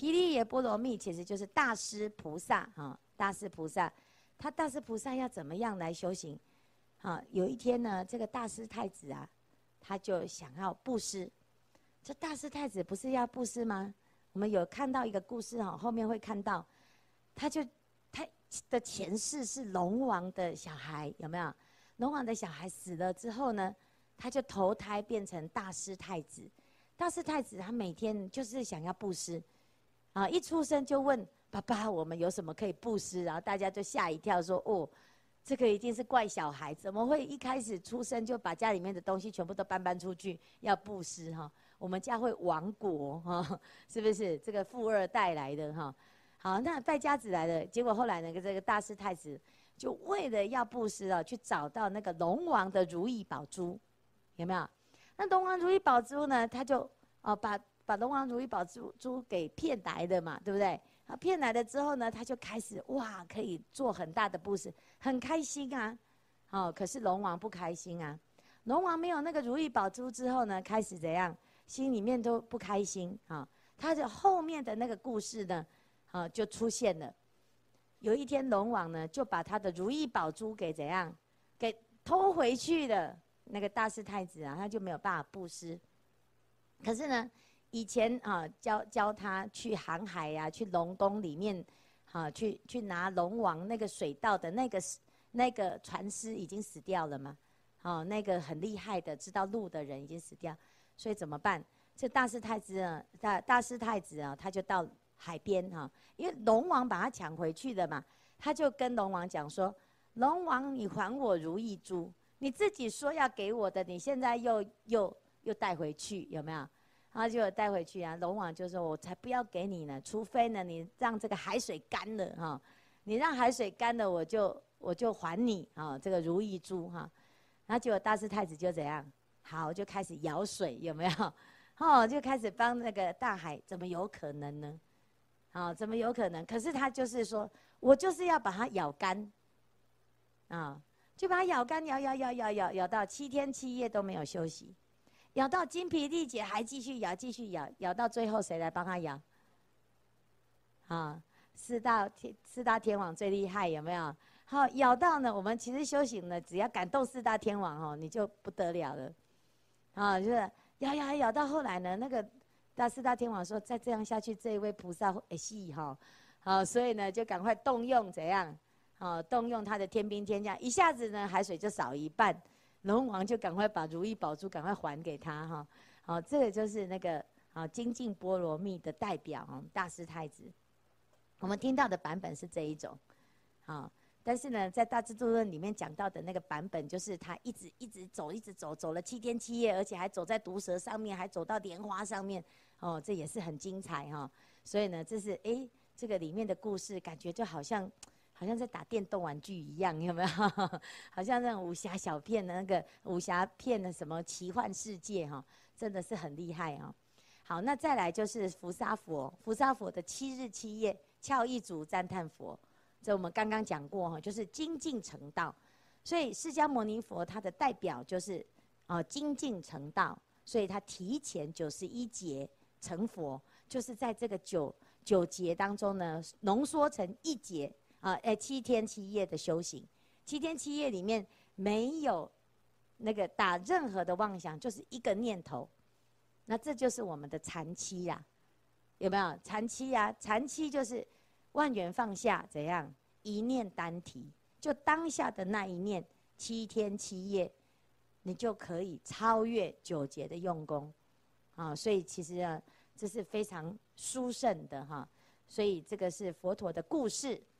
毗梨耶波罗蜜其实就是大师菩萨哈，大师菩萨，他大师菩萨要怎么样来修行？啊，有一天呢，这个大师太子啊，他就想要布施。这大师太子不是要布施吗？我们有看到一个故事哈，后面会看到，他就他的前世是龙王的小孩，有没有？龙王的小孩死了之后呢，他就投胎变成大师太子。大师太子他每天就是想要布施，啊，一出生就问爸爸：“我们有什么可以布施？”然后大家就吓一跳，说：“哦，这个一定是怪小孩，怎么会一开始出生就把家里面的东西全部都搬搬出去要布施？哈，我们家会亡国哈，是不是？这个富二代来的哈，好，那败家子来的，结果后来那个这个大师太子。”就为了要布施啊，去找到那个龙王的如意宝珠，有没有？那龙王如意宝珠呢？他就哦把把龙王如意宝珠珠给骗来的嘛，对不对？啊骗来了之后呢，他就开始哇，可以做很大的布施，很开心啊。哦，可是龙王不开心啊。龙王没有那个如意宝珠之后呢，开始怎样？心里面都不开心啊。他的后面的那个故事呢，啊，就出现了。有一天，龙王呢就把他的如意宝珠给怎样，给偷回去了。那个大师太子啊，他就没有办法布施。可是呢，以前啊教教他去航海呀、去龙宫里面，啊去去拿龙王那个水道的那个那个船师已经死掉了嘛。哦，那个很厉害的知道路的人已经死掉，所以怎么办？这大师太子啊，大大师太子啊，他就到。海边哈，因为龙王把他抢回去的嘛，他就跟龙王讲说：“龙王，你还我如意珠，你自己说要给我的，你现在又又又带回去，有没有？”然后就带回去啊。龙王就说：“我才不要给你呢，除非呢你让这个海水干了哈，你让海水干了，我就我就还你啊这个如意珠哈。”然后结果大师太子就怎样？好，就开始舀水，有没有？哦，就开始帮那个大海，怎么有可能呢？啊，怎么有可能？可是他就是说，我就是要把它咬干，啊，就把它咬干，咬咬咬咬咬咬到七天七夜都没有休息，咬到精疲力竭还继续咬，继续咬，咬到最后谁来帮他咬？啊，四大天四大天王最厉害，有没有？好，咬到呢，我们其实修行呢，只要感动四大天王哦，你就不得了了，啊，就是咬咬咬到后来呢，那个。大四大天王说：“再这样下去，这一位菩萨会死哈，好，所以呢，就赶快动用怎样？好，动用他的天兵天将，一下子呢，海水就少一半。龙王就赶快把如意宝珠赶快还给他哈。好，这个就是那个啊精进波罗蜜的代表啊，大师太子。我们听到的版本是这一种，好。”但是呢，在《大智度论》里面讲到的那个版本，就是他一直一直走，一直走，走了七天七夜，而且还走在毒蛇上面，还走到莲花上面，哦，这也是很精彩哈、所以呢，这是哎，这个里面的故事，感觉就好像好像在打电动玩具一样，有没有？好像那种武侠小片的那个武侠片的什么奇幻世界哈、真的是很厉害、哦。好，那再来就是拂沙佛，拂沙佛的七日七夜，翘一足赞叹佛。这我们刚刚讲过哈，就是精进成道，所以释迦牟尼佛他的代表就是啊精进成道，所以他提前九十一劫成佛，就是在这个九九劫当中呢，浓缩成一劫啊，哎七天七夜的修行，七天七夜里面没有那个打任何的妄想，就是一个念头，那这就是我们的禅期呀，有没有禅期呀？禅期就是。万缘放下，怎样？一念单提，就当下的那一念，七天七夜，你就可以超越九劫的用功，啊！所以其实啊，这是非常殊胜的哈。所以这个是佛陀的故事。